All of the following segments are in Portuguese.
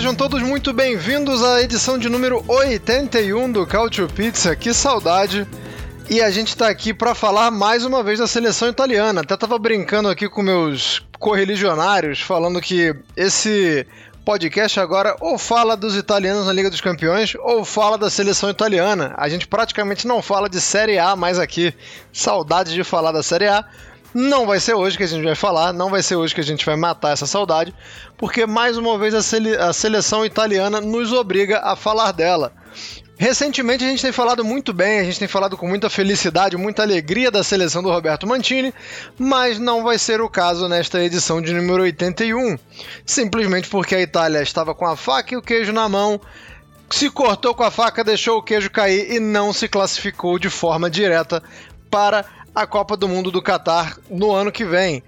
Sejam todos muito bem-vindos à edição de número 81 do Cautio Pizza. Que saudade! E a gente tá aqui para falar mais uma vez da seleção italiana. Até tava brincando aqui com meus correligionários, falando que esse podcast agora ou fala dos italianos na Liga dos Campeões ou fala da seleção italiana. A gente praticamente não fala de Série A mais aqui. Saudade de falar da Série A. Não vai ser hoje que a gente vai falar, não vai ser hoje que a gente vai matar essa saudade, porque mais uma vez a, sele a seleção italiana nos obriga a falar dela. Recentemente a gente tem falado muito bem, a gente tem falado com muita felicidade, muita alegria da seleção do Roberto Mantini, mas não vai ser o caso nesta edição de número 81. Simplesmente porque a Itália estava com a faca e o queijo na mão, se cortou com a faca, deixou o queijo cair e não se classificou de forma direta para a Copa do Mundo do Catar no ano que vem.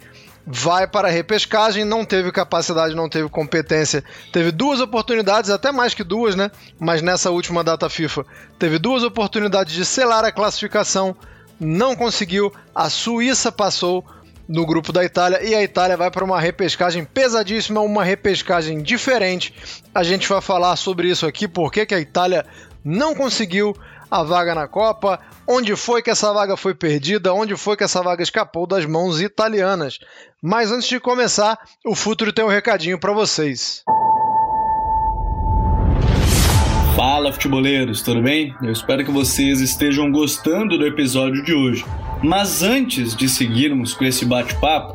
Vai para a repescagem, não teve capacidade, não teve competência. Teve duas oportunidades, até mais que duas, né? Mas nessa última data FIFA, teve duas oportunidades de selar a classificação, não conseguiu. A Suíça passou no grupo da Itália e a Itália vai para uma repescagem pesadíssima, uma repescagem diferente. A gente vai falar sobre isso aqui, porque que a Itália não conseguiu a vaga na Copa, onde foi que essa vaga foi perdida, onde foi que essa vaga escapou das mãos italianas. Mas antes de começar, o Futuro tem um recadinho para vocês. Fala futeboleiros, tudo bem? Eu espero que vocês estejam gostando do episódio de hoje. Mas antes de seguirmos com esse bate-papo,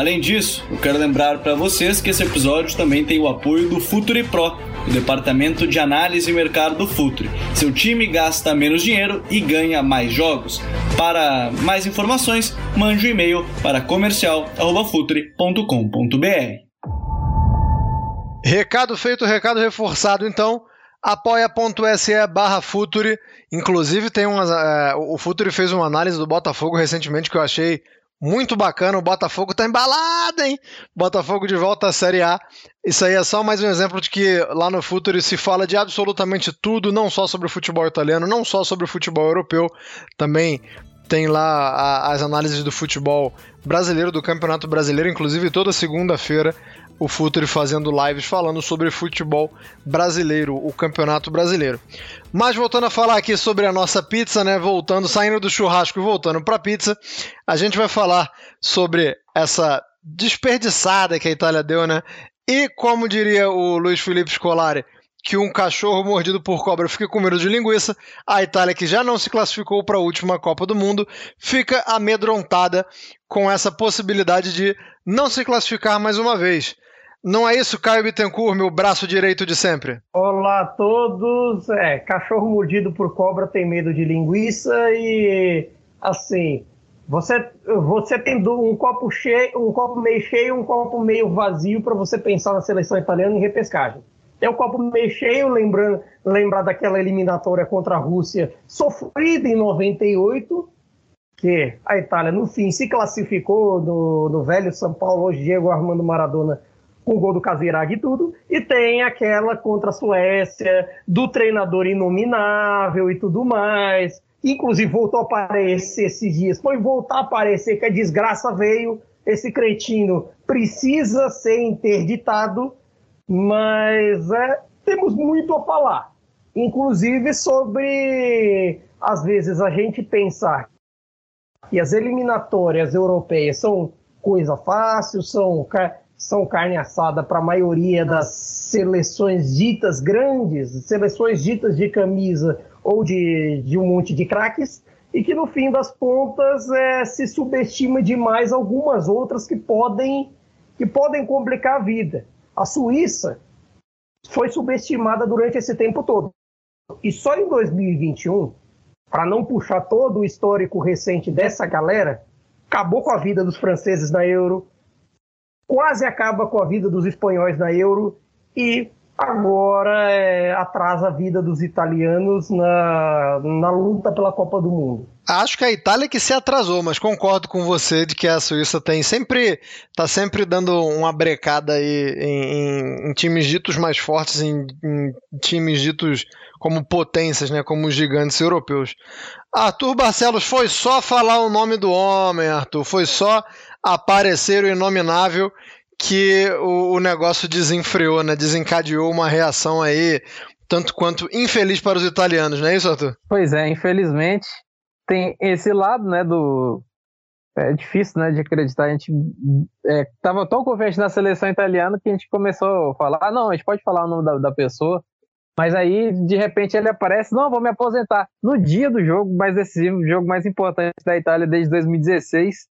Além disso, eu quero lembrar para vocês que esse episódio também tem o apoio do Futuri Pro, o departamento de análise e mercado do Futuri. Seu time gasta menos dinheiro e ganha mais jogos. Para mais informações, mande um e-mail para comercial@futuri.com.br. Recado feito, recado reforçado, então apoia.se barra Futuri. Inclusive tem uma, é, o Futuri fez uma análise do Botafogo recentemente que eu achei muito bacana. O Botafogo tá embalado, hein? Botafogo de volta à Série A. Isso aí é só mais um exemplo de que lá no Futuro se fala de absolutamente tudo, não só sobre o futebol italiano, não só sobre o futebol europeu, também tem lá a, as análises do futebol brasileiro, do Campeonato Brasileiro, inclusive toda segunda-feira o Futuri fazendo lives falando sobre futebol brasileiro, o Campeonato Brasileiro. Mas voltando a falar aqui sobre a nossa pizza, né? Voltando, saindo do churrasco e voltando para a pizza, a gente vai falar sobre essa desperdiçada que a Itália deu, né? E como diria o Luiz Felipe Scolari, que um cachorro mordido por cobra fica com medo de linguiça, a Itália, que já não se classificou para a última Copa do Mundo, fica amedrontada com essa possibilidade de não se classificar mais uma vez. Não é isso, Caio Bittencourt, meu braço direito de sempre? Olá a todos. É, cachorro mordido por cobra tem medo de linguiça e assim, você você tem um copo cheio, um copo meio cheio, um copo meio vazio para você pensar na seleção italiana em repescagem. Tem o copo meio cheio, lembrando lembrar daquela eliminatória contra a Rússia sofrida em 98, que a Itália no fim se classificou no, no velho São Paulo, hoje Diego Armando Maradona com o gol do Caseirag e tudo, e tem aquela contra a Suécia, do treinador inominável e tudo mais. Inclusive voltou a aparecer esses dias. Foi voltar a aparecer que a desgraça veio. Esse cretino precisa ser interditado, mas é, temos muito a falar. Inclusive sobre, às vezes, a gente pensar que as eliminatórias europeias são coisa fácil, são, são carne assada para a maioria das seleções ditas grandes, seleções ditas de camisa ou de, de um monte de craques, e que no fim das contas é, se subestima demais algumas outras que podem, que podem complicar a vida. A Suíça foi subestimada durante esse tempo todo. E só em 2021, para não puxar todo o histórico recente dessa galera, acabou com a vida dos franceses na Euro, quase acaba com a vida dos espanhóis na Euro e agora é, atrasa a vida dos italianos na, na luta pela Copa do Mundo. Acho que a Itália que se atrasou, mas concordo com você de que a Suíça tem sempre tá sempre dando uma brecada aí em, em, em times ditos mais fortes, em, em, times ditos como potências, né, como os gigantes europeus. Arthur Barcelos foi só falar o nome do homem, Arthur, foi só aparecer o inominável que o, o negócio desenfreou, né, desencadeou uma reação aí tanto quanto infeliz para os italianos, não é isso, Arthur? Pois é, infelizmente tem esse lado, né, do é difícil, né, de acreditar. A gente é, tava tão confiante na seleção italiana que a gente começou a falar, ah, não, a gente pode falar o nome da, da pessoa, mas aí, de repente, ele aparece, não, vou me aposentar no dia do jogo mais decisivo, jogo mais importante da Itália desde 2016,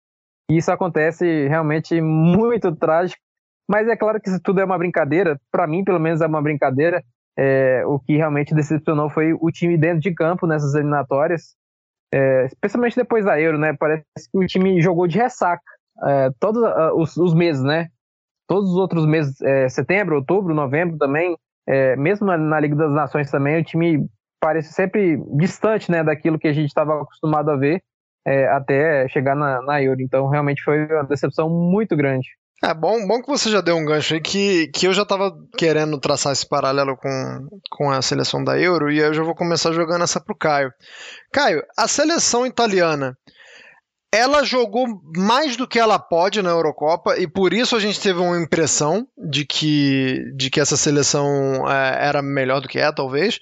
e isso acontece realmente muito trágico, mas é claro que isso tudo é uma brincadeira, para mim, pelo menos, é uma brincadeira, é, o que realmente decepcionou foi o time dentro de campo nessas eliminatórias, é, especialmente depois da Euro, né? Parece que o time jogou de ressaca é, todos uh, os, os, meses, né? Todos os outros meses, é, setembro, outubro, novembro também, é, mesmo na, na, Liga das Nações também, o time parece sempre distante, né, daquilo que a gente estava acostumado a ver é, até chegar na, na Euro. Então, realmente foi uma decepção muito grande. É bom, bom que você já deu um gancho aí que, que eu já estava querendo traçar esse paralelo com, com a seleção da Euro e eu já vou começar jogando essa pro Caio. Caio, a seleção italiana, ela jogou mais do que ela pode na Eurocopa e por isso a gente teve uma impressão de que, de que essa seleção é, era melhor do que é, talvez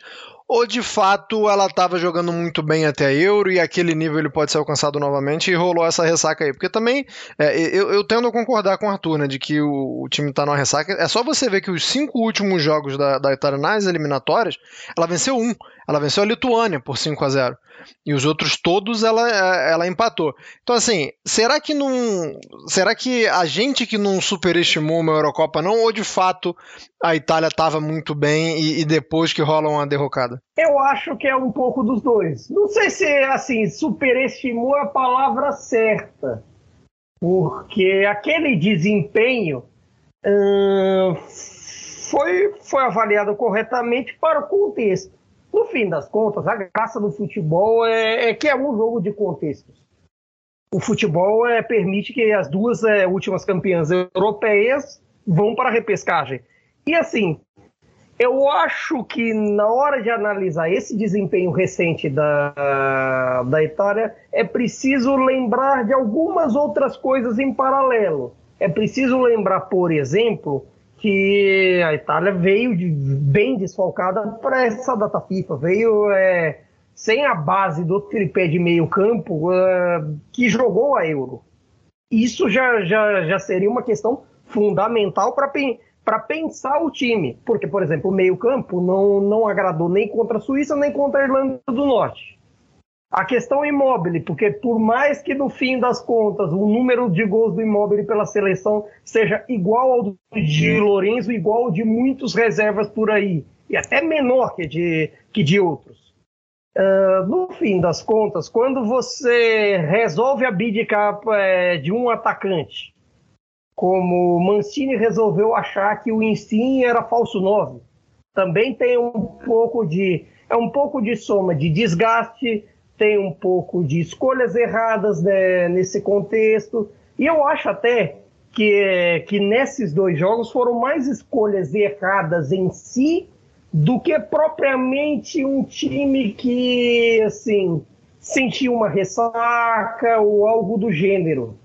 ou de fato ela estava jogando muito bem até a Euro e aquele nível ele pode ser alcançado novamente e rolou essa ressaca aí? Porque também é, eu, eu, tendo a concordar com o Arthur, né, de que o, o, time está numa ressaca. É só você ver que os cinco últimos jogos da, da Itália nas eliminatórias, ela venceu um. Ela venceu a Lituânia por 5 a 0 e os outros todos ela, ela empatou. Então, assim, será que não. Será que a gente que não superestimou uma Eurocopa, não, ou de fato a Itália estava muito bem e, e, depois que rola uma derrocada? Eu acho que é um pouco dos dois. Não sei se, assim, superestimou a palavra certa, porque aquele desempenho. Hum, foi, foi avaliado corretamente para o contexto. No fim das contas, a graça do futebol é, é que é um jogo de contextos. O futebol é, permite que as duas é, últimas campeãs europeias vão para a repescagem. E assim, eu acho que na hora de analisar esse desempenho recente da, da Itália, é preciso lembrar de algumas outras coisas em paralelo. É preciso lembrar, por exemplo, que a Itália veio de, bem desfalcada para essa data FIFA, veio é, sem a base do tripé de meio campo uh, que jogou a Euro. Isso já, já, já seria uma questão fundamental para pensar o time, porque, por exemplo, o meio campo não, não agradou nem contra a Suíça, nem contra a Irlanda do Norte. A questão é imóvel, porque por mais que no fim das contas o número de gols do imóvel pela seleção seja igual ao de Lourenço, igual ao de muitos reservas por aí, e até menor que de, que de outros. Uh, no fim das contas, quando você resolve abdicar é, de um atacante, como Mancini resolveu achar que o Insigne era falso 9, também tem um pouco de é um pouco de soma de desgaste, tem um pouco de escolhas erradas né, nesse contexto. E eu acho até que, que nesses dois jogos foram mais escolhas erradas em si do que propriamente um time que, assim, sentiu uma ressaca ou algo do gênero.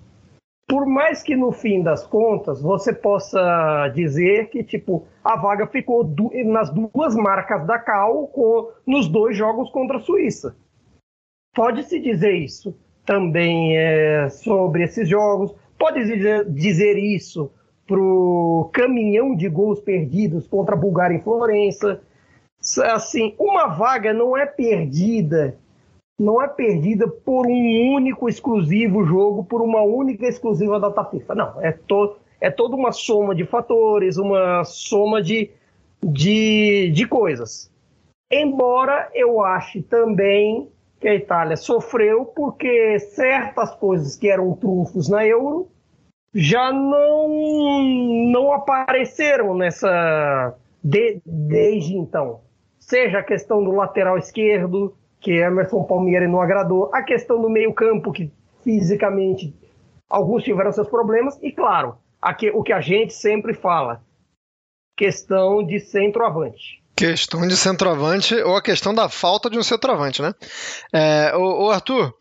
Por mais que no fim das contas você possa dizer que, tipo, a vaga ficou nas duas marcas da Cal com, nos dois jogos contra a Suíça. Pode-se dizer isso também é, sobre esses jogos. pode dizer, dizer isso pro caminhão de gols perdidos contra a Bulgária em Florença. Assim, uma vaga não é perdida, não é perdida por um único exclusivo jogo, por uma única exclusiva data FIFA. Não, é, to, é toda uma soma de fatores, uma soma de, de, de coisas. Embora eu ache também que a Itália sofreu porque certas coisas que eram trunfos na Euro já não, não apareceram nessa de, desde então. Seja a questão do lateral esquerdo, que Emerson Palmieri não agradou, a questão do meio-campo, que fisicamente alguns tiveram seus problemas, e claro, aqui, o que a gente sempre fala, questão de centroavante. Questão de centroavante ou a questão da falta de um centroavante, né? É, o, Arthur,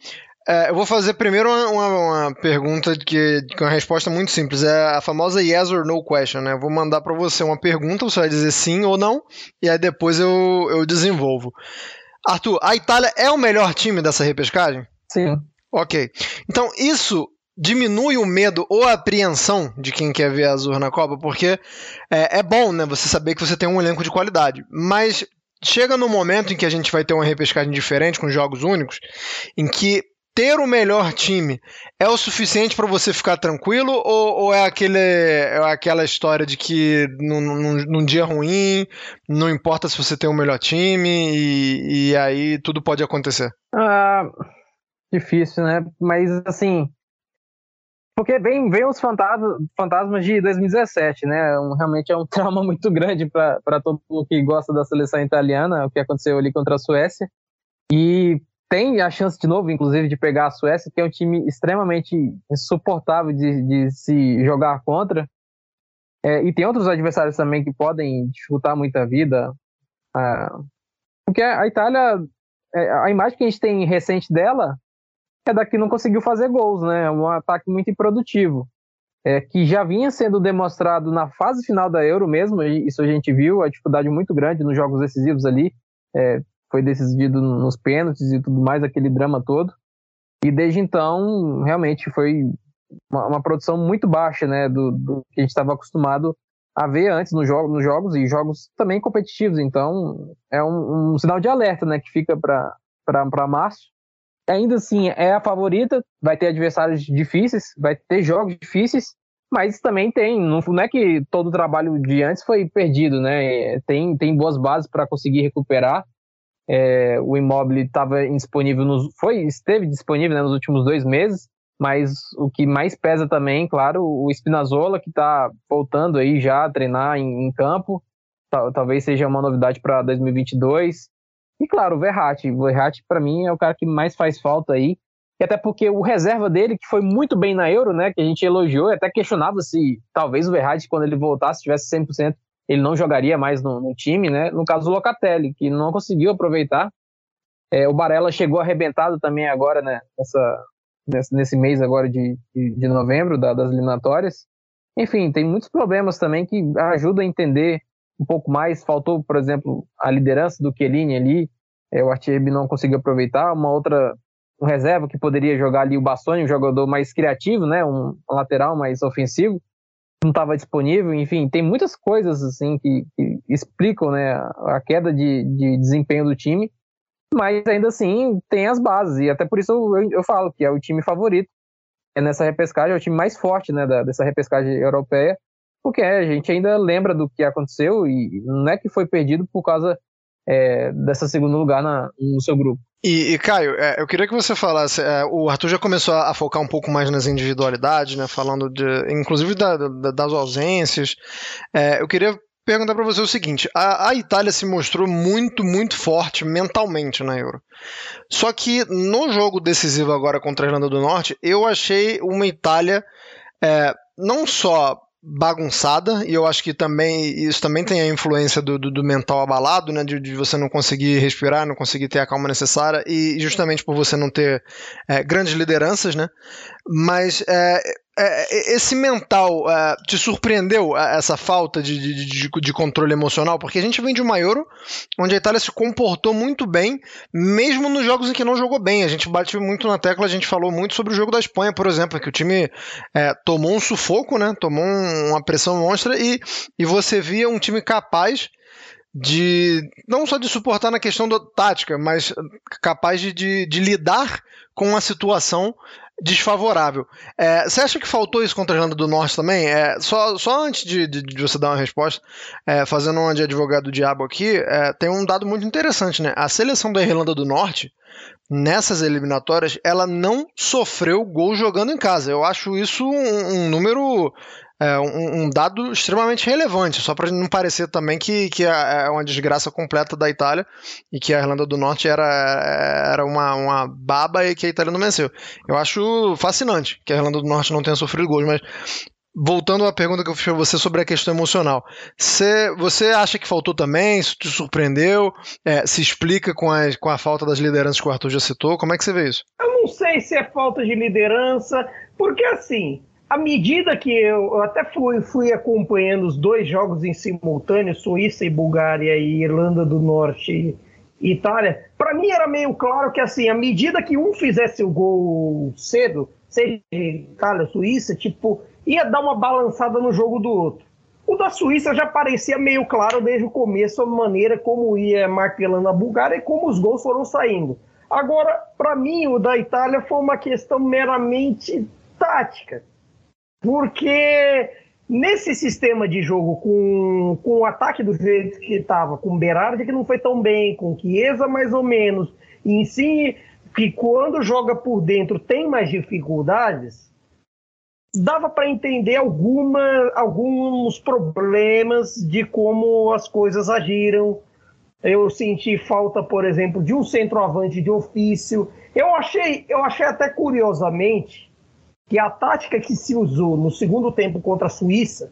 é, eu vou fazer primeiro uma, uma, uma, pergunta que com uma resposta muito simples. É a famosa yes or no question, né? Eu vou mandar para você uma pergunta, você vai dizer sim ou não, e aí depois eu, eu desenvolvo. Arthur, a Itália é o melhor time dessa repescagem? Sim. Ok. Então, isso diminui o medo ou a apreensão de quem quer ver a Azul na Copa, porque é, é bom, né? Você saber que você tem um elenco de qualidade. Mas chega no momento em que a gente vai ter uma repescagem diferente, com jogos únicos, em que ter o melhor time é o suficiente para você ficar tranquilo ou, ou, é, aquele, é aquela história de que num, num, num, dia ruim não importa se você tem o melhor time e, e aí tudo pode acontecer? Ah, difícil, né? Mas assim, porque vem, vem os fantasmas, fantasmas de 2017, né? Um, realmente é um trauma muito grande para todo mundo que gosta da seleção italiana, o que aconteceu ali contra a Suécia. E tem a chance de novo, inclusive, de pegar a Suécia, que é um time extremamente insuportável de, de se jogar contra. É, e tem outros adversários também que podem dificultar muito a vida. Ah, porque a Itália, é, a imagem que a gente tem recente dela é da que não conseguiu fazer gols, né? É um ataque muito improdutivo. É, que já vinha sendo demonstrado na fase final da Euro mesmo, isso a gente viu, a dificuldade muito grande nos jogos decisivos ali. Foi decidido nos pênaltis e tudo mais, aquele drama todo. E desde então, realmente foi uma, uma produção muito baixa, né, do, do que a gente estava acostumado a ver antes no jogo, nos jogos e jogos também competitivos. Então, é um, um sinal de alerta, né, que fica para março. Ainda assim, é a favorita, vai ter adversários difíceis, vai ter jogos difíceis, mas também tem, não, não é que todo o trabalho de antes foi perdido, né? Tem, tem boas bases para conseguir recuperar é, o imóvel estava disponível nos, foi esteve disponível né, nos últimos dois meses, mas o que mais pesa também, claro, o Spinazzola que está voltando aí já a treinar em, em campo, talvez seja uma novidade para 2022. E claro, o Verratti, o Verratti para mim é o cara que mais faz falta aí, e até porque o reserva dele, que foi muito bem na Euro, né, que a gente elogiou, até questionava se talvez o Verratti, quando ele voltasse, tivesse 100%, ele não jogaria mais no, no time, né? No caso do Locatelli, que não conseguiu aproveitar. É, o Barella chegou arrebentado também agora, né? Nessa, nesse, nesse mês agora de, de, de novembro, da, das eliminatórias. Enfim, tem muitos problemas também que ajudam a entender um pouco mais. Faltou, por exemplo, a liderança do Chiellini ali. É, o Artiebi não conseguiu aproveitar. Uma outra um reserva que poderia jogar ali o Bastoni, um jogador mais criativo, né? Um lateral mais ofensivo não estava disponível, enfim, tem muitas coisas assim que, que explicam né, a queda de, de, desempenho do time, mas ainda assim tem as bases, e até por isso eu, eu falo que é o time favorito é nessa repescagem, é o time mais forte né, da, dessa repescagem europeia, porque a gente ainda lembra do que aconteceu e não é que foi perdido por causa é, dessa segundo lugar na, no seu grupo. E, e Caio, é, eu queria que você falasse. É, o Arthur já começou a, focar um pouco mais nas individualidades, né? Falando de, inclusive da, da, das ausências. É, eu queria perguntar para você o seguinte: a, a, Itália se mostrou muito, muito forte mentalmente na Euro. Só que no jogo decisivo agora contra a Irlanda do Norte, eu achei uma Itália é, não só bagunçada e eu acho que também isso também tem a influência do, do, do mental abalado, né, de, de, você não conseguir respirar, não conseguir ter a calma necessária e justamente por você não ter é, grandes lideranças, né, mas é, esse mental é, te surpreendeu é, essa falta de, de, de, de, controle emocional? Porque a gente vem de uma Euro onde a Itália se comportou muito bem, mesmo nos jogos em que não jogou bem. A gente bate muito na tecla, a gente falou muito sobre o jogo da Espanha, por exemplo, que o time é, tomou um sufoco, né? Tomou uma pressão monstra e, e você via um time capaz de não só de suportar na questão da tática, mas capaz de, de, de lidar com a situação desfavorável. É, você acha que faltou isso contra a Irlanda do Norte também? É, só, só antes de, de, de, você dar uma resposta, é, fazendo uma de advogado do diabo aqui, é, tem um dado muito interessante, né? A seleção da Irlanda do Norte, nessas eliminatórias, ela não sofreu gol jogando em casa. Eu acho isso um, um número é um, um, dado extremamente relevante, só para não parecer também que, que é, é uma desgraça completa da Itália e que a Irlanda do Norte era, era uma, uma baba e que a Itália não venceu. Eu acho fascinante que a Irlanda do Norte não tenha sofrido gols, mas voltando à pergunta que eu fiz para você sobre a questão emocional, você, você acha que faltou também? Isso te surpreendeu? É, se explica com com a falta das lideranças que o Arthur já citou? Como é que você vê isso? Eu não sei se é falta de liderança, porque assim, à medida que eu, até fui, fui acompanhando os dois jogos em simultâneo, Suíça e Bulgária e Irlanda do Norte e Itália, para mim era meio claro que assim, à medida que um fizesse o gol cedo, seja Itália, Suíça, tipo, ia dar uma balançada no jogo do outro. O da Suíça já parecia meio claro desde o começo a maneira como ia martelando a Bulgária e como os gols foram saindo. Agora, para mim, o da Itália foi uma questão meramente tática porque nesse sistema de jogo, com, com o ataque do jeito que estava, com Berardi que não foi tão bem, com Chiesa mais ou menos, e em si, que quando joga por dentro tem mais dificuldades, dava para entender alguma, alguns problemas de como as coisas agiram. Eu senti falta, por exemplo, de um centroavante de ofício. Eu achei, eu achei até curiosamente que a tática que se usou no segundo tempo contra a Suíça,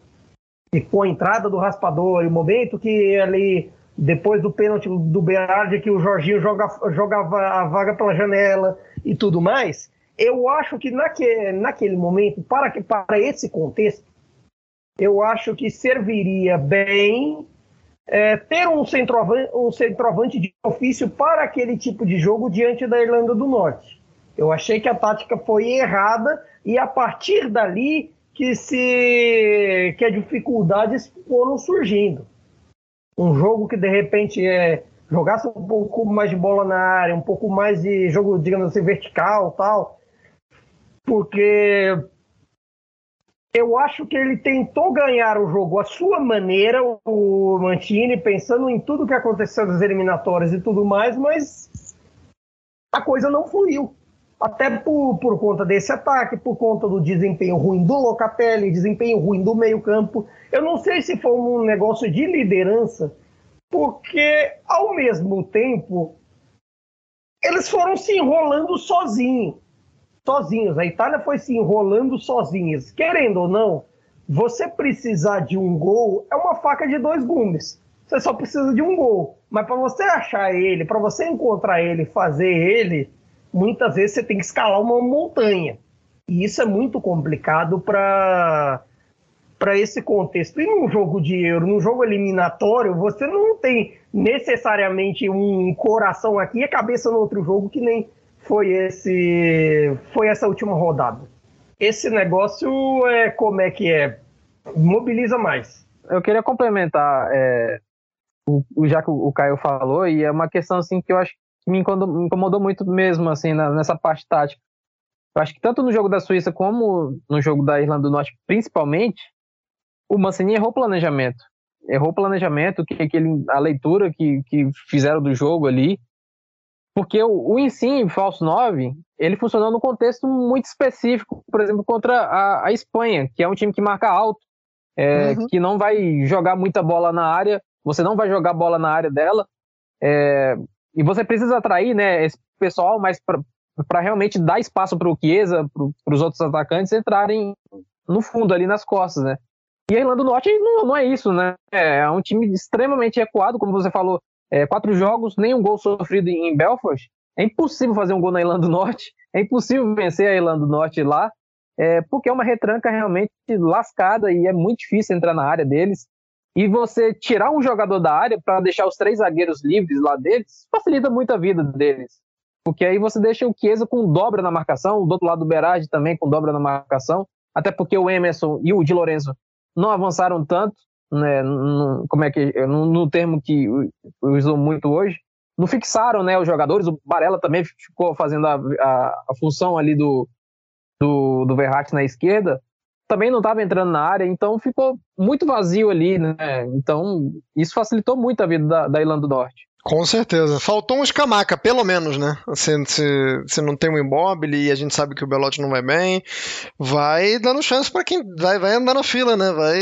e com a entrada do raspador e o momento que ali, depois do pênalti do Berardi, que o Jorginho joga, jogava a vaga pela janela e tudo mais, eu acho que naque, naquele momento, para, para esse contexto, eu acho que serviria bem é, ter um centroavante, um centroavante de ofício para aquele tipo de jogo diante da Irlanda do Norte. Eu achei que a tática foi errada e a partir dali que se que as dificuldades foram surgindo. Um jogo que de repente é jogasse um pouco mais de bola na área, um pouco mais de jogo, digamos assim, vertical, tal, porque eu acho que ele tentou ganhar o jogo à sua maneira, o Mantini, pensando em tudo que aconteceu nas eliminatórias e tudo mais, mas a coisa não fluiu até por, por conta desse ataque, por conta do desempenho ruim do Locatelli, desempenho ruim do meio-campo. Eu não sei se foi um negócio de liderança, porque ao mesmo tempo eles foram se enrolando sozinhos. Sozinhos. A Itália foi se enrolando sozinhos. Querendo ou não, você precisar de um gol é uma faca de dois gumes. Você só precisa de um gol. Mas para você achar ele, para você encontrar ele, fazer ele, muitas vezes você tem que escalar uma montanha. E isso é muito complicado para para esse contexto. E num jogo de euro, num jogo eliminatório, você não tem necessariamente um coração aqui e a cabeça no outro jogo que nem foi esse foi essa última rodada. Esse negócio é como é que é mobiliza mais. Eu queria complementar é, o, já que o Caio falou e é uma questão assim que eu acho me incomodou, me incomodou muito mesmo, assim, na, nessa parte tática. Eu acho que tanto no jogo da Suíça como no jogo da Irlanda do Norte, principalmente, o Mancini errou o planejamento. Errou o planejamento, que, que ele, a leitura que, que fizeram do jogo ali. Porque o, o Insim, falso 9, ele funcionou num contexto muito específico, por exemplo, contra a, a Espanha, que é um time que marca alto, é, uhum. que não vai jogar muita bola na área, você não vai jogar bola na área dela. É, e você precisa atrair né, esse pessoal, mas para realmente dar espaço para o Chiesa, para os outros atacantes entrarem no fundo, ali nas costas, né? E a Irlanda do Norte não, não é isso, né? É um time extremamente recuado, como você falou, é, quatro jogos, nenhum gol sofrido em Belfast. É impossível fazer um gol na Irlanda do Norte, é impossível vencer a Irlanda do Norte lá. é, porque é uma retranca realmente lascada e é muito difícil entrar na área deles. E você tirar um jogador da área para deixar os três zagueiros livres lá deles, facilita muito a vida deles. Porque aí você deixa o Chiesa com dobra na marcação, do outro lado do Berardi também com dobra na marcação, até porque o Emerson e o Di Lorenzo não avançaram tanto, né, no, como é que no, no termo que usou muito hoje, não fixaram né, os jogadores, o Barella também ficou fazendo a, a, a função ali do, do, do Verratti na esquerda, também não estava entrando na área, então ficou muito vazio ali, né? Então isso facilitou muito a vida da, da Irlanda do Norte. Com certeza. Faltou um escamaca, pelo menos, né? Se, se, se não tem um imóvel e a gente sabe que o Belotti não vai bem, vai dando chance para quem vai, vai andar na fila, né? Vai,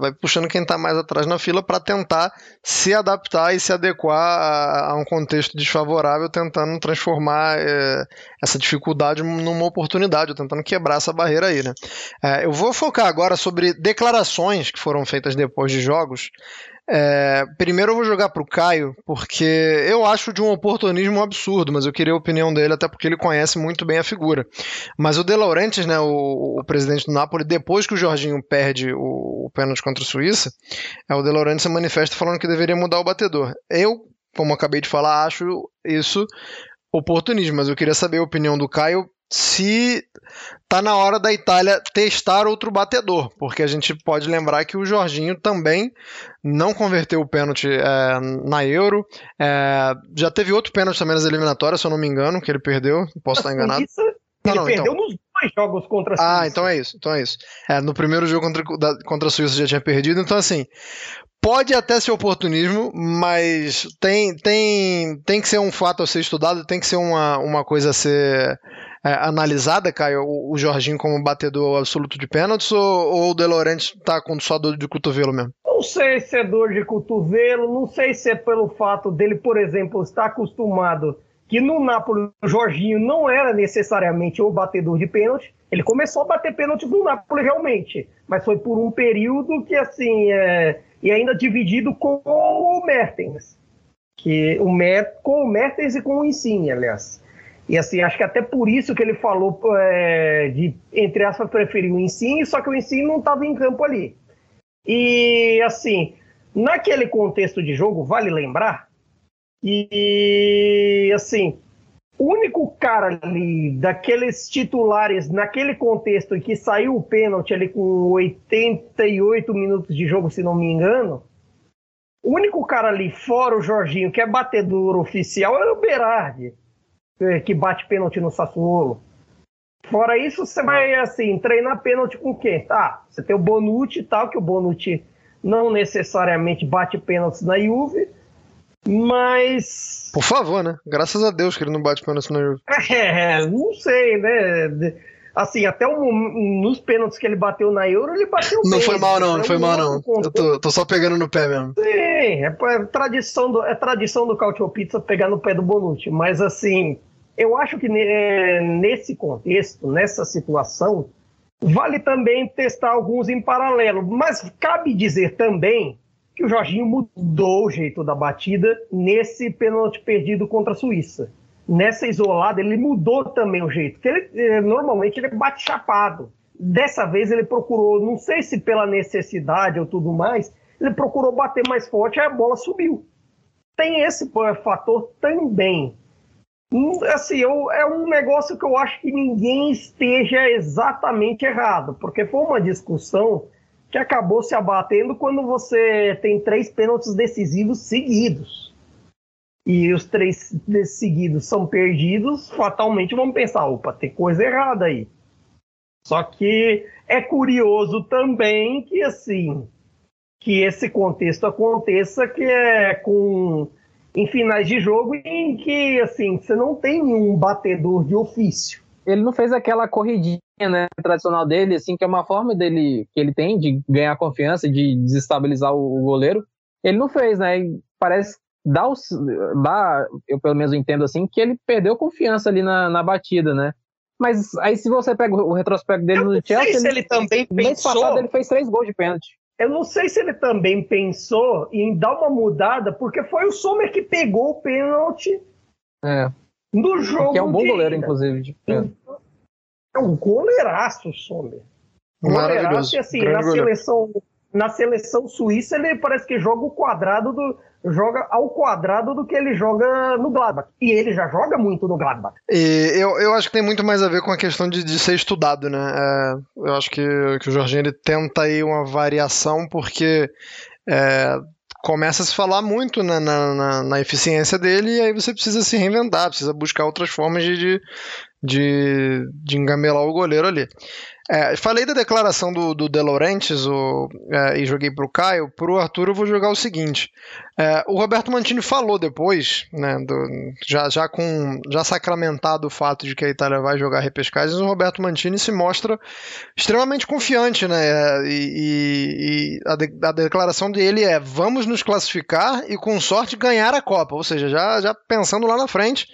vai puxando quem tá mais atrás na fila para tentar se adaptar e se adequar a, a, um contexto desfavorável, tentando transformar é, essa dificuldade numa oportunidade, tentando quebrar essa barreira aí, né? É, eu vou focar agora sobre declarações que foram feitas depois de jogos é, primeiro eu vou jogar para o Caio, porque eu acho de um oportunismo absurdo, mas eu queria a opinião dele, até porque ele conhece muito bem a figura. Mas o De Laurentiis, né, o, o presidente do Napoli, depois que o Jorginho perde o, o pênalti contra a Suíça, é, o De Laurentiis se manifesta falando que deveria mudar o batedor. Eu, como acabei de falar, acho isso oportunismo, mas eu queria saber a opinião do Caio se tá na hora da Itália testar outro batedor, porque a gente pode lembrar que o Jorginho também não converteu o pênalti é, na Euro, é, já teve outro pênalti também nas eliminatórias, se eu não me engano, que ele perdeu, posso estar enganado. Isso, ele não, perdeu então... nos dois jogos contra a ah, Suíça. Ah, então é isso, então é isso. É, no primeiro jogo contra, contra a Suíça já tinha perdido, então assim, Pode até ser oportunismo, mas tem, tem, tem que ser um fato a ser estudado, tem que ser uma, uma coisa a ser é, analisada, Caio, o, o, Jorginho como batedor absoluto de pênaltis ou, ou o De Laurentiis tá com só dor de cotovelo mesmo? Não sei se é dor de cotovelo, não sei se é pelo fato dele, por exemplo, estar acostumado que no Napoli o Jorginho não era necessariamente o batedor de pênalti. Ele começou a bater pênalti no Napoli realmente, mas foi por um período que assim é, e ainda dividido com o Mertens, que o Mer, com o Mertens e com o Insigne, aliás. E assim, acho que até por isso que ele falou é, de, entre aspas, preferir o Ensino, só que o Ensino não estava em campo ali. E assim, naquele contexto de jogo, vale lembrar, e assim, o único cara ali daqueles titulares naquele contexto que saiu o pênalti ali com 88 minutos de jogo, se não me engano, o único cara ali, fora o Jorginho, que é batedor oficial, era o Berardi. Que bate pênalti no Sassuolo. Fora isso, você vai assim, treinar pênalti com quem? Tá, você tem o Bonucci e tal, que o Bonucci não necessariamente bate pênaltis na Juve, mas. Por favor, né? Graças a Deus que ele não bate pênalti na Juve. É, não sei, né? Assim, até nos pênaltis que ele bateu na Euro, ele bateu Não bem, foi mal, não, não foi mal, não. Eu tô, tô, só pegando no pé mesmo. Sim, é, é, tradição, do, é tradição do Cautio Pizza pegar no pé do Bonucci, mas assim, eu acho que nesse contexto, nessa situação, vale também testar alguns em paralelo. Mas cabe dizer também que o Jorginho mudou o jeito da batida nesse pênalti perdido contra a Suíça. Nessa isolada, ele mudou também o jeito. Que ele, eh, normalmente ele bate chapado. Dessa vez ele procurou, não sei se pela necessidade ou tudo mais, ele procurou bater mais forte e a bola subiu. Tem esse fator também. Hum, assim, eu, é um negócio que eu acho que ninguém esteja exatamente errado, porque foi uma discussão que acabou se abatendo quando você tem três pênaltis decisivos seguidos. E os três seguidos são perdidos, fatalmente vamos pensar, opa, tem coisa errada aí. Só que é curioso também que assim, que esse contexto aconteça que é com em finais de jogo em que, assim, você não tem um batedor de ofício. Ele não fez aquela corridinha, né, tradicional dele, assim, que é uma forma dele que ele tem de ganhar confiança, de desestabilizar o, o goleiro. Ele não fez, né? E parece dá, o, dá, eu pelo menos entendo assim, que ele perdeu confiança ali na, na batida, né? Mas aí se você pega o retrospecto dele eu no Chelsea, ele, ele também pensou. Passado, ele fez três gols de pênalti. Eu não sei se ele também pensou em dar uma mudada, porque foi o Sommer que pegou o pênalti é. no jogo. Que é um bom goleiro, inclusive. De É um goleiraço, Sommer. Goleiraço, e assim, na seleção, na seleção suíça ele parece que joga o quadrado do, joga ao quadrado do que ele joga no Gladbach. E ele já joga muito no Gladbach. E eu, eu acho que tem muito mais a ver com a questão de, de ser estudado, né? É, eu acho que, que o Jorginho ele tenta aí uma variação, porque é, começa a se falar muito na, na, na, eficiência dele, e aí você precisa se reinventar, precisa buscar outras formas de, de, de engamelar o goleiro ali. É, falei da declaração do, do De Laurentiis o, é, e joguei para o Caio. Para o Arthur, eu vou jogar o seguinte: é, o Roberto Mantini falou depois, né, do, já, já, com, já sacramentado o fato de que a Itália vai jogar repescagens, o Roberto Mantini se mostra extremamente confiante. Né, e, e a, de, a, declaração dele é: vamos nos classificar e, com sorte, ganhar a Copa. Ou seja, já, já pensando lá na frente,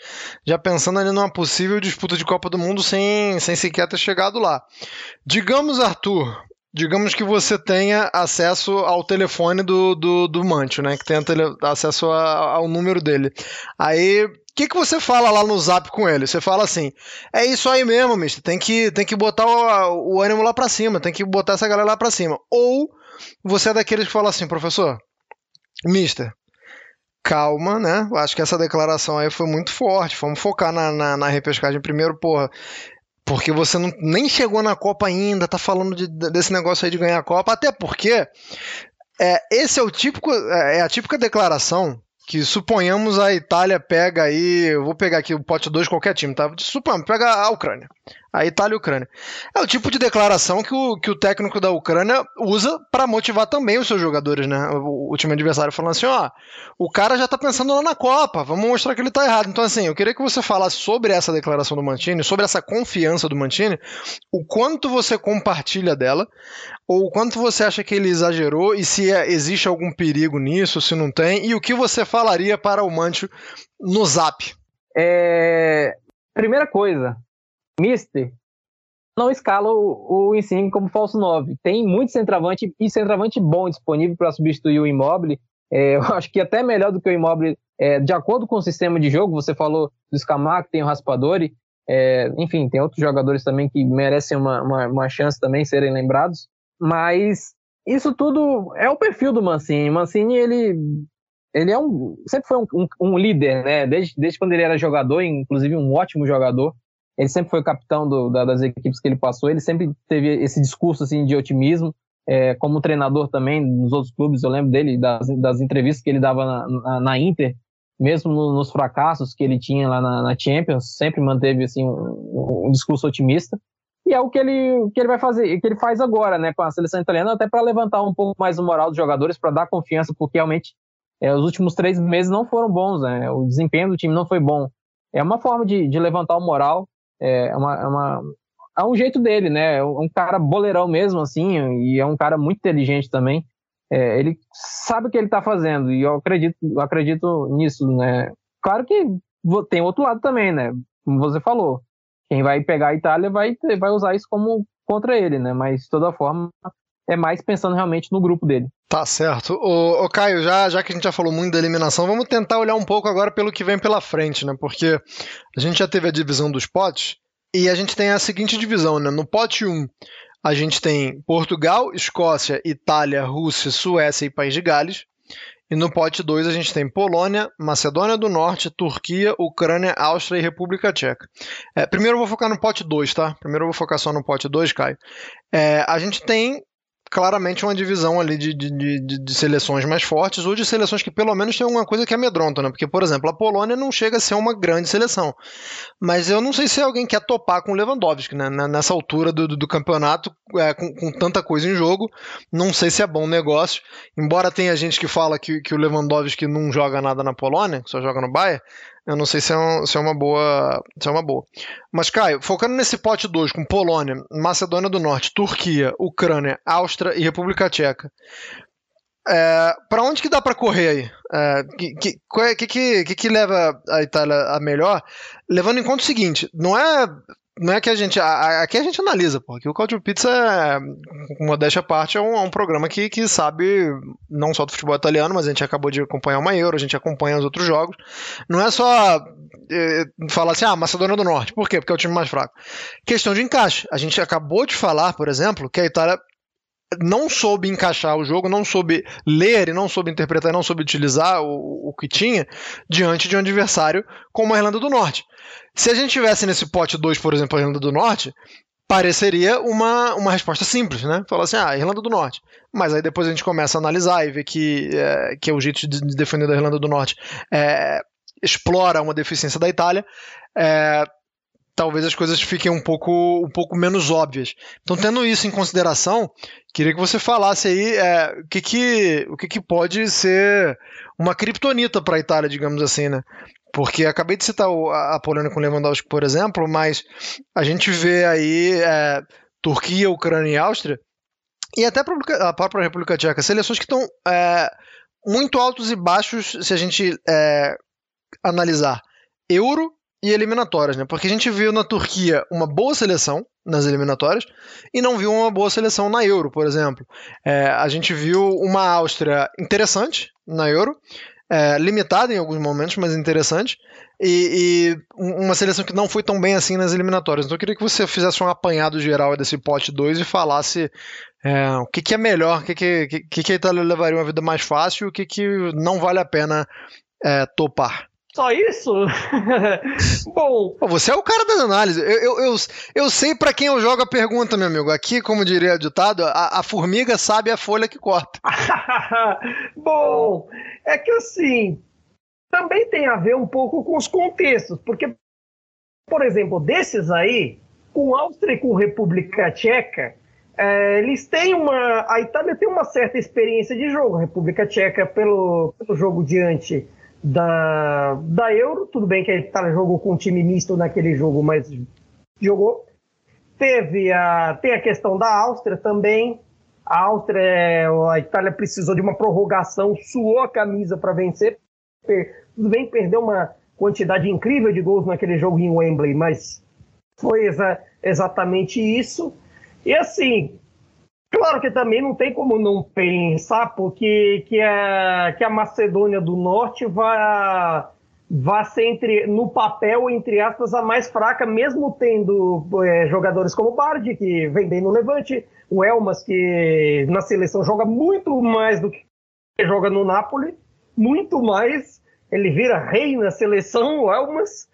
já pensando ali numa possível disputa de Copa do Mundo sem, sem sequer ter chegado lá. Digamos, Arthur, digamos que você tenha acesso ao telefone do, do, do Mantio, né? Que tenha tele, acesso a, ao número dele. Aí, o que, que você fala lá no zap com ele? Você fala assim: é isso aí mesmo, mister. Tem que, tem que botar o, o ânimo lá pra cima, tem que botar essa galera lá pra cima. Ou você é daqueles que fala assim, professor, mister. Calma, né? Acho que essa declaração aí foi muito forte. Vamos focar na, na, na repescagem primeiro, porra. Porque você não, nem chegou na Copa ainda, tá falando de, desse negócio aí de ganhar a Copa, até porque é, esse é o típico, é, é a típica declaração que suponhamos a Itália pega aí, eu vou pegar aqui o pote 2 qualquer time, tá? Suponhamos, pega a Ucrânia. A Itália e a Ucrânia. É o tipo de declaração que o, que o técnico da Ucrânia usa para motivar também os seus jogadores, né? O, o, time adversário falando assim, ó, o cara já tá pensando lá na Copa, vamos mostrar que ele tá errado. Então assim, eu queria que você falasse sobre essa declaração do Mantini, sobre essa confiança do Mantini, o quanto você compartilha dela, ou o quanto você acha que ele exagerou e se é, existe algum perigo nisso, se não tem, e o que você falaria para o Mantio no Zap? É... Primeira coisa, Mister não escala o, o Insigne como falso 9. Tem muito centroavante e centroavante bom disponível para substituir o Immobile. É, eu acho que até melhor do que o Immobile, é, de acordo com o sistema de jogo. Você falou do Scamac, tem o Raspadori. É, enfim, tem outros jogadores também que merecem uma, uma, uma, chance também serem lembrados. Mas isso tudo é o perfil do Mancini. Mancini, ele, ele é um, sempre foi um, um, um líder, né? Desde, desde quando ele era jogador, inclusive um ótimo jogador ele sempre foi o capitão do, da, das equipes que ele passou, ele sempre teve esse discurso assim, de otimismo, é, como treinador também nos outros clubes, eu lembro dele, das, das entrevistas que ele dava na, na, na Inter, mesmo no, nos fracassos que ele tinha lá na, na Champions, sempre manteve assim, um, um, discurso otimista, e é o que ele, que ele vai fazer, que ele faz agora, né, com a seleção italiana, até para levantar um pouco mais o moral dos jogadores, para dar confiança, porque realmente é, os últimos três meses não foram bons, né, o desempenho do time não foi bom. É uma forma de, de levantar o moral, é, uma, é, uma, é um jeito dele, né? É um cara boleirão mesmo, assim, e é um cara muito inteligente também. É, ele sabe o que ele está fazendo, e eu acredito, eu acredito nisso, né? Claro que tem outro lado também, né? Como você falou, quem vai pegar a Itália vai, vai usar isso como contra ele, né? Mas de toda forma é mais pensando realmente no grupo dele. Tá certo. Ô, Caio, já, já que a gente já falou muito da eliminação, vamos tentar olhar um pouco agora pelo que vem pela frente, né? Porque a gente já teve a divisão dos potes e a gente tem a seguinte divisão, né? No pote 1, a gente tem Portugal, Escócia, Itália, Rússia, Suécia e País de Gales. E no pote 2 a gente tem Polônia, Macedônia do Norte, Turquia, Ucrânia, Áustria e República Tcheca. É, primeiro eu vou focar no pote 2, tá? Primeiro eu vou focar só no pote 2, Caio. É, a gente tem claramente uma divisão ali de, de, de, de, seleções mais fortes ou de seleções que pelo menos tem alguma coisa que amedronta, né? Porque, por exemplo, a Polônia não chega a ser uma grande seleção. Mas eu não sei se alguém quer topar com o Lewandowski, né? Nessa altura do, do campeonato, é, com, com, tanta coisa em jogo, não sei se é bom negócio. Embora tenha gente que fala que, que o Lewandowski não joga nada na Polônia, só joga no Bayern, eu não sei se é, um, se é, uma boa. Se é uma boa. Mas, Caio, focando nesse pote 2 com Polônia, Macedônia do Norte, Turquia, Ucrânia, Áustria e República Tcheca. É, para onde que dá para correr aí? O é, que, que, que, que, que leva a Itália a melhor? Levando em conta o seguinte: não é não é que a gente. Aqui a gente analisa, pô. Aqui o Culture Pizza, é, com modéstia à parte, é um, é um, programa que, que sabe não só do futebol italiano, mas a gente acabou de acompanhar uma Euro, a gente acompanha os outros jogos. Não é só é, falar assim, ah, Macedônia do Norte. Por quê? Porque é o time mais fraco. Questão de encaixe. A gente acabou de falar, por exemplo, que a Itália não soube encaixar o jogo, não soube ler e não soube interpretar, não soube utilizar o, o que tinha diante de um adversário como a Irlanda do Norte. Se a gente tivesse nesse pote 2, por exemplo, a Irlanda do Norte, pareceria uma, uma resposta simples, né? Falar assim, ah, Irlanda do Norte. Mas aí depois a gente começa a analisar e ver que é, que é o jeito de defender da Irlanda do Norte é, explora uma deficiência da Itália. É, talvez as coisas fiquem um pouco, um pouco menos óbvias. Então, tendo isso em consideração, queria que você falasse aí é, o, que, que, o que, que pode ser uma criptonita para a Itália, digamos assim, né? Porque acabei de citar a Polônia com Lewandowski, por exemplo, mas a gente vê aí é, Turquia, Ucrânia e Áustria, e até a própria República Tcheca, seleções que estão é, muito altos e baixos se a gente é, analisar Euro e eliminatórias, né? Porque a gente viu na Turquia uma boa seleção nas eliminatórias e não viu uma boa seleção na Euro, por exemplo. É, a gente viu uma Áustria interessante na Euro, é, limitada em alguns momentos, mas interessante, e, e, uma seleção que não foi tão bem assim nas eliminatórias. Então eu queria que você fizesse um apanhado geral desse pote 2 e falasse é, o que, que, é melhor, o que, que, que, que a Itália levaria uma vida mais fácil e o que, que não vale a pena é, topar. Só isso? Bom. Você é o cara das análises. Eu, eu, eu, eu sei para quem eu jogo a pergunta, meu amigo. Aqui, como diria o ditado, a, a formiga sabe a folha que corta. Bom, é que assim, também tem a ver um pouco com os contextos. Porque, por exemplo, desses aí, com Áustria e com República Tcheca, é, eles têm uma. A Itália tem uma certa experiência de jogo. A República Tcheca, pelo, pelo jogo diante da, da Euro. Tudo bem que a Itália jogou com um time misto naquele jogo, mas jogou. Teve a, tem a questão da Áustria também. A Áustria, a Itália precisou de uma prorrogação, suou a camisa para vencer. Tudo bem perdeu uma quantidade incrível de gols naquele jogo em Wembley, mas foi exa exatamente isso. E assim, Claro que também não tem como não pensar porque que a, que a Macedônia do Norte vai, vai ser entre, no papel, entre aspas, a mais fraca, mesmo tendo é, jogadores como Bardi, que vem bem no Levante, o Elmas, que na seleção joga muito mais do que joga no Napoli, muito mais. Ele vira rei na seleção, o Elmas.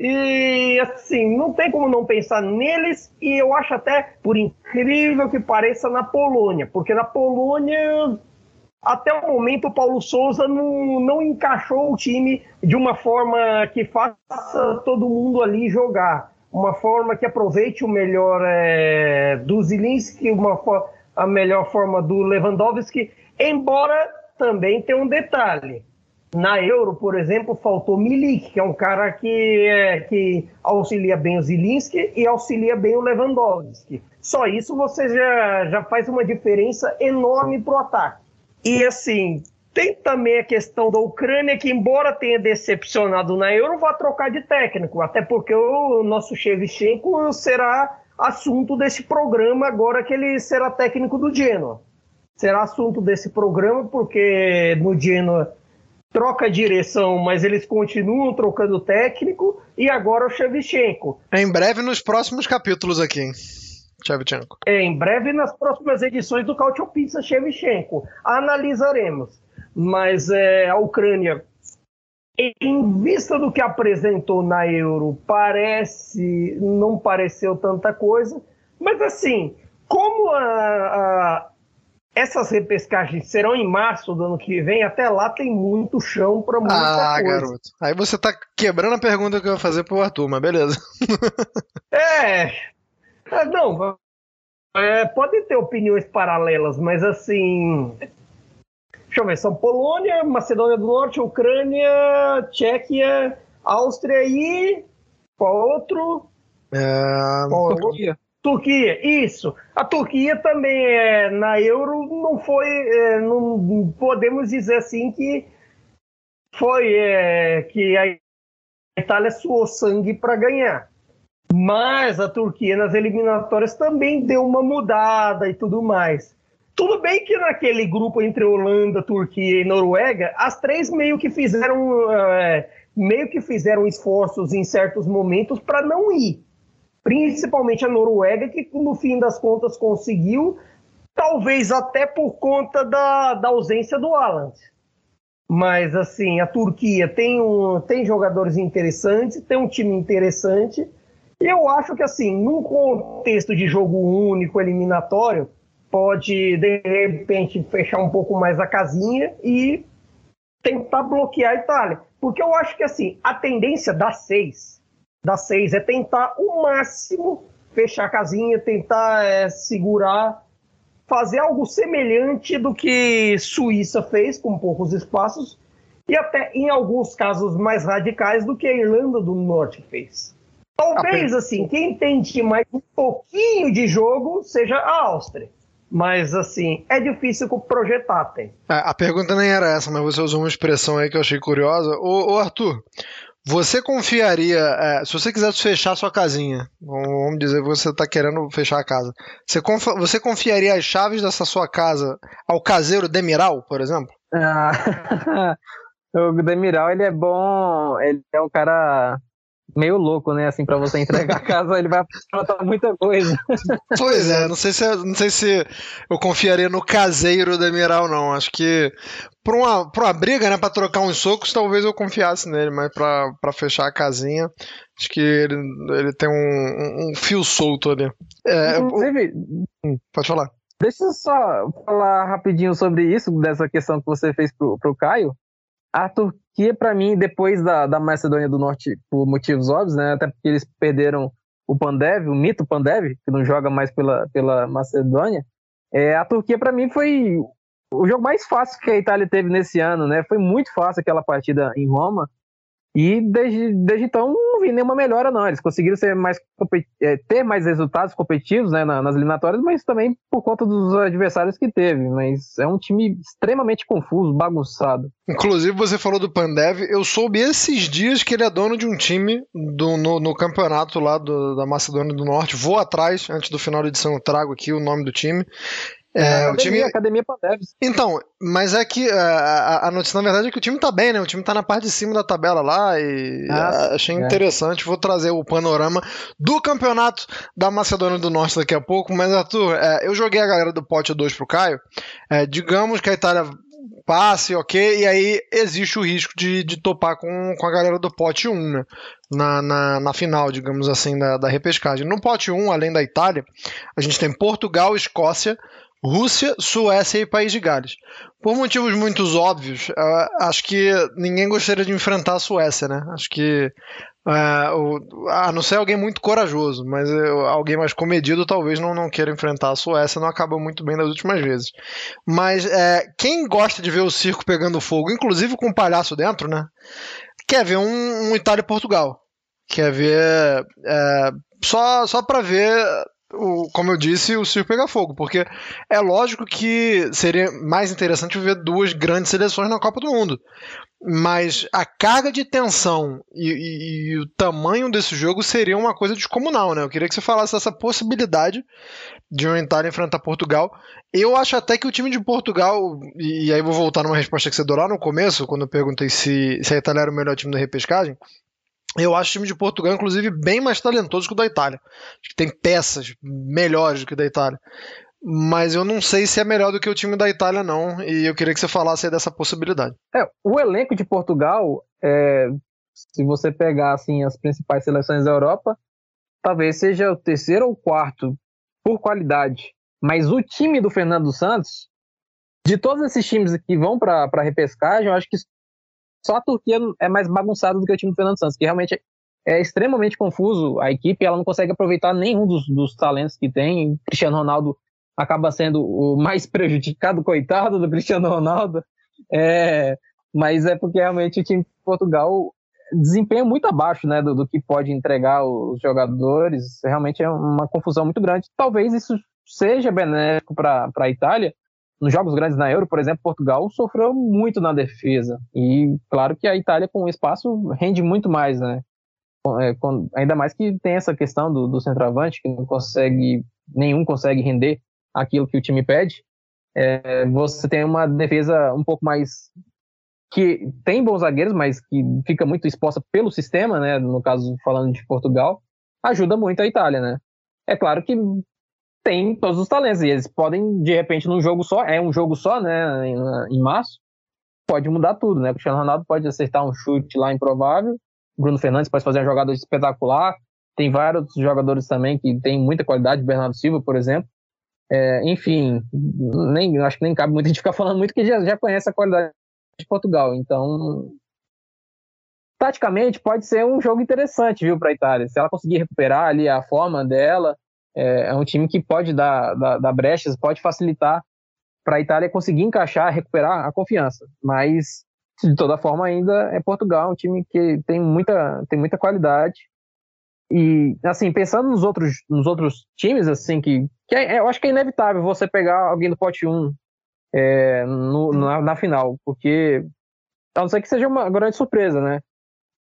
E assim, não tem como não pensar neles, e eu acho até, por incrível que pareça, na Polônia, porque na Polônia, até o momento, o Paulo Souza não, não encaixou o time de uma forma que faça todo mundo ali jogar, uma forma que aproveite o melhor é, do Zilinski, uma, a melhor forma do Lewandowski, embora também tenha um detalhe na Euro, por exemplo, faltou Milik, que é um cara que, é, que auxilia bem o Zilinski e auxilia bem o Lewandowski. Só isso você já, já faz uma diferença enorme para o ataque. E assim, tem também a questão da Ucrânia, que embora tenha decepcionado na Euro, vai trocar de técnico, até porque o nosso Shevchenko será assunto desse programa agora que ele será técnico do Genoa. Será assunto desse programa porque no Genoa troca direção, mas eles continuam trocando técnico, e agora o Shevchenko. Em breve nos próximos capítulos aqui, hein? Shevchenko. É, em breve nas próximas edições do Cautio Pizza Shevchenko. Analisaremos. Mas é, a Ucrânia, em vista do que apresentou na Euro, parece. não pareceu tanta coisa. Mas assim, como a, a essas repescagens serão em março do ano que vem. Até lá tem muito chão para muita ah, coisa. garoto. Aí você tá quebrando a pergunta que eu ia fazer pro Arthur, mas beleza. é. é não, é, pode ter opiniões paralelas, mas assim. Deixa eu ver, são Polônia, Macedônia do Norte, Ucrânia, Tchequia, Áustria e. Qual outro? É... Qual Turquia. Turquia, isso. A Turquia também é, na Euro não foi, é, não podemos dizer assim que foi é, que a Itália suou sangue para ganhar. Mas a Turquia nas eliminatórias também deu uma mudada e tudo mais. Tudo bem que naquele grupo entre Holanda, Turquia e Noruega, as três meio que fizeram é, meio que fizeram esforços em certos momentos para não ir. Principalmente a Noruega, que no fim das contas conseguiu, talvez até por conta da, da ausência do Alan. Mas assim, a Turquia tem, um, tem jogadores interessantes, tem um time interessante e eu acho que, assim, num contexto de jogo único, eliminatório, pode, de repente, fechar um pouco mais a casinha e tentar bloquear a Itália. Porque eu acho que, assim, a tendência das seis, das seis é tentar o máximo fechar a casinha, tentar é, segurar, fazer algo semelhante do que Suíça fez, com poucos espaços, e até, em alguns casos, mais radicais do que a Irlanda do Norte fez. Talvez, assim, quem entende mais um pouquinho de jogo seja a Áustria. Mas, assim, é difícil projetar até. É, a pergunta nem era essa, mas você usou uma expressão aí que eu achei curiosa. Ô, ô Arthur, você confiaria, é, se você quisesse fechar sua casinha, vamos dizer que você está querendo fechar a casa, você, conf, você confiaria as chaves dessa sua casa ao caseiro Demiral, por exemplo? Ah, o Demiral, ele é bom, ele é um cara meio louco, né? Assim, para você entregar a casa, ele vai aprontar muita coisa. Pois é, não sei se não sei se eu confiaria no caseiro da Miral, não. Acho que pra uma, pra uma briga, né, pra trocar uns socos, talvez eu confiasse nele, mas pra, pra fechar a casinha, acho que ele, ele tem um, um fio solto ali. É, Inclusive, o... pode falar. Deixa eu só falar rapidinho sobre isso, dessa questão que você fez pro, pro Caio. A Turquia, para mim, depois da, da Macedônia do Norte, por motivos óbvios, né? Até porque eles perderam o Pandev, o mito Pandev, que não joga mais pela, pela Macedônia. É, a Turquia, para mim, foi o jogo mais fácil que a Itália teve nesse ano, né? Foi muito fácil aquela partida em Roma. E desde, desde então não vi nenhuma melhora, não. Eles conseguiram ser mais, é, ter mais resultados competitivos né, nas eliminatórias, mas também por conta dos adversários que teve. Mas é um time extremamente confuso, bagunçado. Inclusive, você falou do Pandev. Eu soube esses dias que ele é dono de um time do, no, no campeonato lá do, da Macedônia do Norte. Vou atrás, antes do final da edição, eu trago aqui o nome do time. É, é, academia, o time... Academia Pandeves. Então, mas é que é, a, a, notícia, na verdade, é que o time tá bem, né? O time tá na parte de cima da tabela lá e ah, achei é. interessante. Vou trazer o panorama do campeonato da Macedônia do Norte daqui a pouco. Mas, Arthur, é, eu joguei a galera do pote 2 pro Caio. É, digamos que a Itália passe, ok, e aí existe o risco de, de topar com, com a galera do pote 1, né? Na, na, na, final, digamos assim, da, da repescagem. No pote 1, além da Itália, a gente tem Portugal, Escócia, Rússia, Suécia e País de Gales. Por motivos muito óbvios, acho que ninguém gostaria de enfrentar a Suécia, né? Acho que uh, a não ser alguém muito corajoso, mas alguém mais comedido talvez não, não queira enfrentar a Suécia, não acaba muito bem das últimas vezes. Mas é, quem gosta de ver o circo pegando fogo, inclusive com um palhaço dentro, né? Quer ver um, um Itália e Portugal. Quer ver. É, só, só para ver o, como eu disse, o circo pegar fogo, porque é lógico que seria mais interessante ver duas grandes seleções na Copa do Mundo. Mas a carga de tensão e, e, e, o tamanho desse jogo seria uma coisa descomunal, né? Eu queria que você falasse dessa possibilidade de uma Itália enfrentar Portugal. Eu acho até que o time de Portugal, e aí vou voltar numa resposta que você deu lá no começo, quando eu perguntei se, se a Itália era o melhor time da repescagem, eu acho o time de Portugal, inclusive, bem mais talentoso que o da Itália. Acho que tem peças melhores do que o da Itália. Mas eu não sei se é melhor do que o time da Itália, não. E eu queria que você falasse dessa possibilidade. É, o elenco de Portugal, é, se você pegar assim, as principais seleções da Europa, talvez seja o terceiro ou quarto por qualidade. Mas o time do Fernando Santos, de todos esses times que vão para a repescagem, eu acho que só a Turquia é mais bagunçada do que o time do Fernando Santos, que realmente é extremamente confuso a equipe, ela não consegue aproveitar nenhum dos, dos talentos que tem. O Cristiano Ronaldo acaba sendo o mais prejudicado, coitado do Cristiano Ronaldo. É, mas é porque realmente o time de Portugal desempenha muito abaixo né, do, do que pode entregar os jogadores. Realmente é uma confusão muito grande. Talvez isso seja benéfico para a Itália, nos jogos grandes na Euro, por exemplo, Portugal sofreu muito na defesa. E claro que a Itália, com espaço, rende muito mais, né? É, ainda mais que tem essa questão do, do centroavante, que não consegue, nenhum consegue render aquilo que o time pede. É, você tem uma defesa um pouco mais que tem bons zagueiros, mas que fica muito exposta pelo sistema, né? No caso, falando de Portugal, ajuda muito a Itália, né? É claro que tem todos os talentos e eles podem, de repente, num jogo só, é um jogo só, né? Em, em março, pode mudar tudo, né? O Cristiano Ronaldo pode acertar um chute lá improvável, Bruno Fernandes pode fazer uma jogada espetacular, tem vários jogadores também que têm muita qualidade, Bernardo Silva, por exemplo. É, enfim, nem, acho que nem cabe muito a gente ficar falando muito, que já, já conhece a qualidade de Portugal. Então, taticamente, pode ser um jogo interessante, viu, para a Itália. Se ela conseguir recuperar ali a forma dela, é, é um time que pode dar, dar, dar brechas, pode facilitar para a Itália conseguir encaixar, recuperar a confiança. Mas, de toda forma, ainda é Portugal, um time que tem muita, tem muita qualidade. E, assim, pensando nos outros, nos outros times, assim, que, que é, eu acho que é inevitável você pegar alguém do pote 1 é, no, na, na, final, porque a não ser que seja uma grande surpresa, né?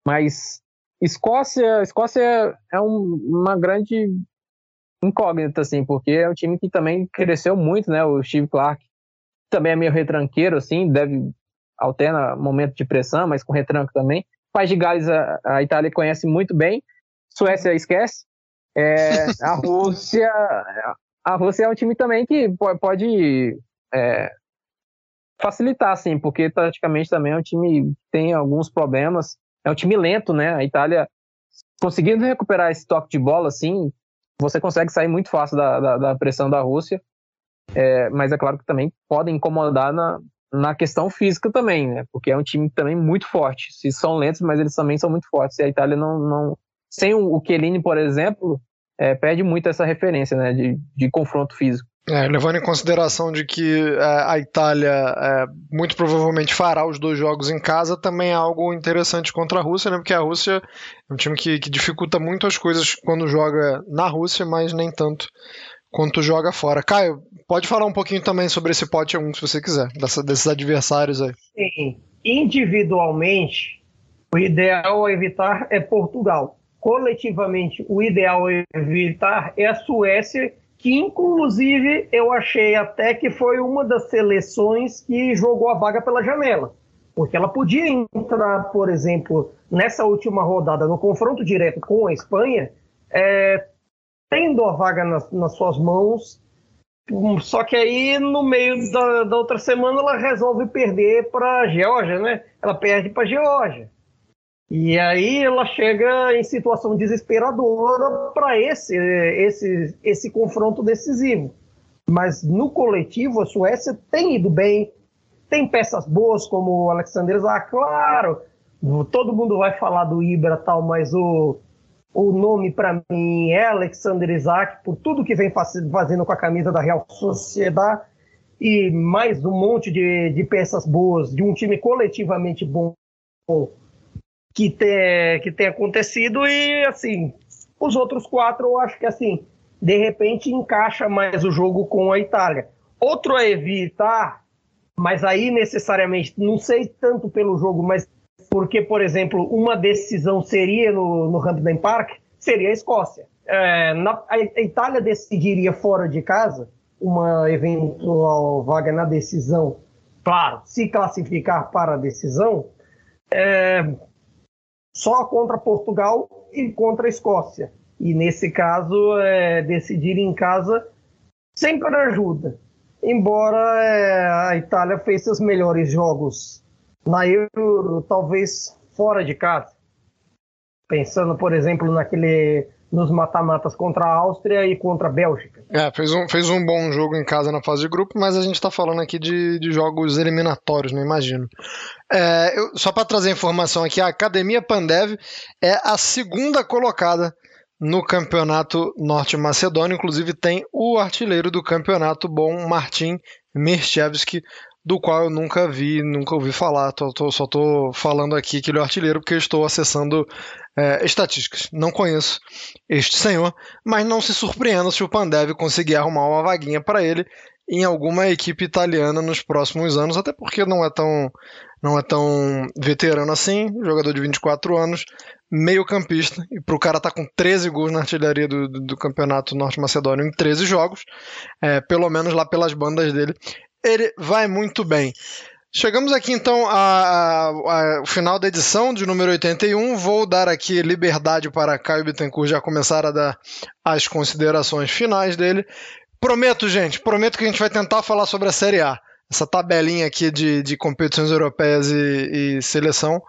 Mas Escócia, Escócia é um, uma grande incógnita, assim, porque é um time que também cresceu muito, né? O Steve Clark também é meio retranqueiro, assim, deve alterna momento de pressão, mas com retranco também. País de Gales, a, a Itália conhece muito bem. Suécia esquece. É, a Rússia, a Rússia é um time também que pode é, facilitar, assim, porque taticamente também é um time que tem alguns problemas. É um time lento, né? A Itália, conseguindo recuperar esse toque de bola, assim, você consegue sair muito fácil da, da, da pressão da Rússia. É, mas é claro que também podem incomodar na, na questão física também, né? Porque é um time também muito forte. Se são lentos, mas eles também são muito fortes. E a Itália não. não sem o Chiellini, por exemplo, é, perde muito essa referência né, de, de confronto físico. É, levando em consideração de que é, a Itália é, muito provavelmente fará os dois jogos em casa, também é algo interessante contra a Rússia, né? Porque a Rússia é um time que, que dificulta muito as coisas quando joga na Rússia, mas nem tanto quanto joga fora. Caio, pode falar um pouquinho também sobre esse pote 1, se você quiser, dessa, desses adversários aí. Sim, individualmente, o ideal a evitar é Portugal. Coletivamente, o ideal a evitar é a Suécia que inclusive eu achei até que foi uma das seleções que jogou a vaga pela janela. Porque ela podia entrar, por exemplo, nessa última rodada, no confronto direto com a Espanha, é, tendo a vaga nas, nas, suas mãos. Só que aí, no meio da, da outra semana, ela resolve perder para a Geórgia, né? Ela perde para a Geórgia. E aí ela chega em situação desesperadora para esse, esse, esse confronto decisivo. Mas no coletivo, a Suécia tem ido bem, tem peças boas como o Alexander Zak, claro, todo mundo vai falar do Ibra tal, mas o, o nome para mim é Alexander Isaac, por tudo que vem fazendo com a camisa da Real Sociedade e mais um monte de, de peças boas, de um time coletivamente bom que tem, que tem acontecido e assim, os outros quatro eu acho que assim, de repente encaixa mais o jogo com a Itália. Outro a evitar, mas aí necessariamente, não sei tanto pelo jogo, mas porque, por exemplo, uma decisão seria no, no Hampden Park, seria a Escócia. É, na, a Itália decidiria fora de casa uma eventual vaga na decisão, claro, se classificar para a decisão, é, só contra Portugal e contra a Escócia. E nesse caso, é, decidir em casa sempre ajuda. Embora é, a Itália fez seus melhores jogos na Euro, talvez fora de casa. Pensando, por exemplo, naquele nos mata-matas contra a Áustria e contra a Bélgica. É, fez um, fez um bom jogo em casa na fase de grupo, mas a gente está falando aqui de, de jogos eliminatórios, não imagino. É, eu, só para trazer informação aqui, a Academia Pandev é a segunda colocada no campeonato norte-macedônio, inclusive tem o artilheiro do campeonato bom, Martin Mirchevski, do qual eu nunca vi, nunca ouvi falar. Tô, tô, só estou falando aqui que ele é artilheiro porque eu estou acessando é, estatísticas. Não conheço este senhor, mas não se surpreenda se o Pandev conseguir arrumar uma vaguinha para ele em alguma equipe italiana nos próximos anos, até porque não é tão não é tão veterano assim, jogador de 24 anos, meio-campista. E pro cara tá com 13 gols na artilharia do, do, do campeonato norte-macedônio em 13 jogos, é, pelo menos lá pelas bandas dele, ele vai muito bem. Chegamos aqui então ao final da edição de número 81. Vou dar aqui liberdade para Caio Bittencourt já começar a dar as considerações finais dele. Prometo, gente, prometo que a gente vai tentar falar sobre a Série A. Essa tabelinha aqui de, de competições europeias e, e seleção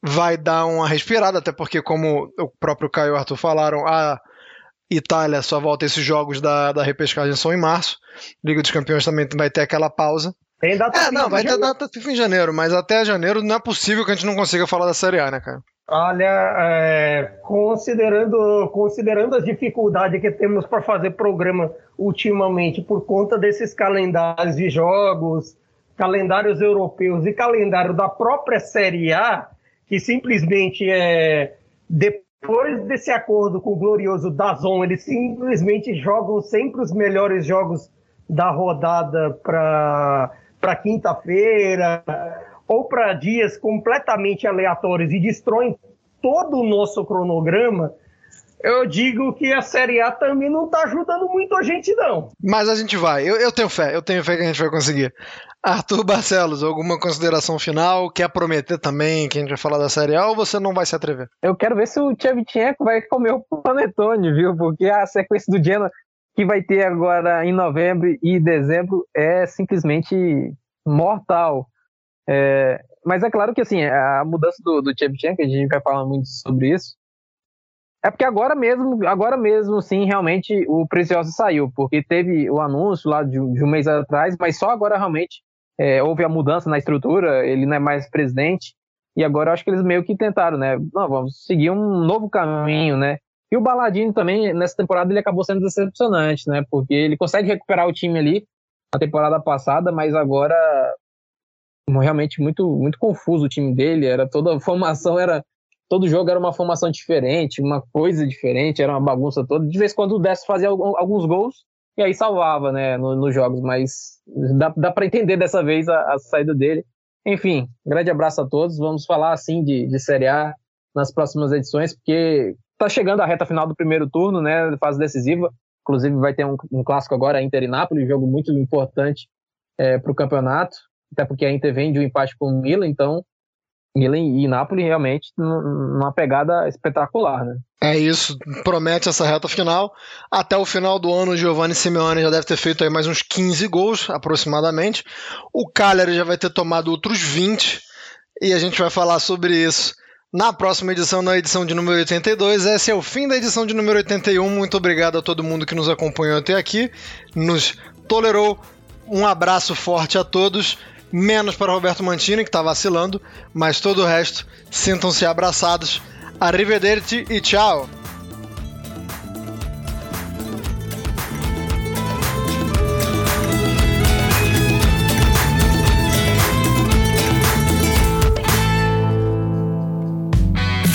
vai dar uma respirada, até porque, como o próprio Caio e o Arthur falaram, a Itália só volta esses jogos da, da repescagem são em março. Liga dos Campeões também vai ter aquela pausa. Tem data é, não, vai ter data FIFA em janeiro, mas até janeiro não é possível que a gente não consiga falar da Série A, né, cara? Olha, é, considerando, considerando as dificuldades que temos para fazer programa ultimamente por conta desses calendários de jogos, calendários europeus e calendário da própria Série A, que simplesmente é depois desse acordo com o glorioso Dazon, eles simplesmente jogam sempre os melhores jogos da rodada para para quinta-feira ou para dias completamente aleatórios e destroem todo o nosso cronograma, eu digo que a Série A também não está ajudando muito a gente, não. Mas a gente vai. Eu, eu, tenho fé, eu tenho fé que a gente vai conseguir. Arthur Barcelos, alguma consideração final? Quer prometer também que a gente vai falar da Série A ou você não vai se atrever? Eu quero ver se o Tchevchenko vai comer o panetone, viu? Porque a sequência do Genoa que vai ter agora em novembro e dezembro é simplesmente mortal. É, mas é claro que assim, a mudança do, do Shevchenko, a gente vai falar muito sobre isso, é porque agora mesmo, agora mesmo, sim, realmente o Precioso saiu, porque teve o anúncio lá de, de um mês atrás, mas só agora realmente é, houve a mudança na estrutura, ele não é mais presidente, e agora eu acho que eles meio que tentaram, né? Não, vamos seguir um novo caminho, né? E o Baladinho também, nessa temporada, ele acabou sendo decepcionante, né? Porque ele consegue recuperar o time ali na temporada passada, mas agora realmente muito muito confuso o time dele, era toda a formação era todo jogo era uma formação diferente, uma coisa diferente, era uma bagunça toda. De vez em quando o Décio fazia alguns gols e aí salvava, né, nos no jogos, mas dá, dá para entender dessa vez a, a, saída dele. Enfim, grande abraço a todos. Vamos falar assim de, de Série A nas próximas edições, porque tá chegando a reta final do primeiro turno, né, fase decisiva. Inclusive vai ter um, um clássico agora, Inter e Napoli, um jogo muito importante é, para o campeonato, até porque a Inter vem de um empate com o Milan, então Milan e Napoli realmente numa pegada espetacular, né? É isso, promete essa reta final. Até o final do ano, o Giovanni Simeone já deve ter feito aí mais uns 15 gols, aproximadamente. O Cagliari já vai ter tomado outros 20, e a gente vai falar sobre isso na próxima edição, na edição de número 82. Esse é o fim da edição de número 81. Muito obrigado a todo mundo que nos acompanhou até aqui, nos tolerou. Um abraço forte a todos, menos para Roberto Mantini, que está vacilando, mas todo o resto, sintam-se abraçados. Arrivederci e tchau!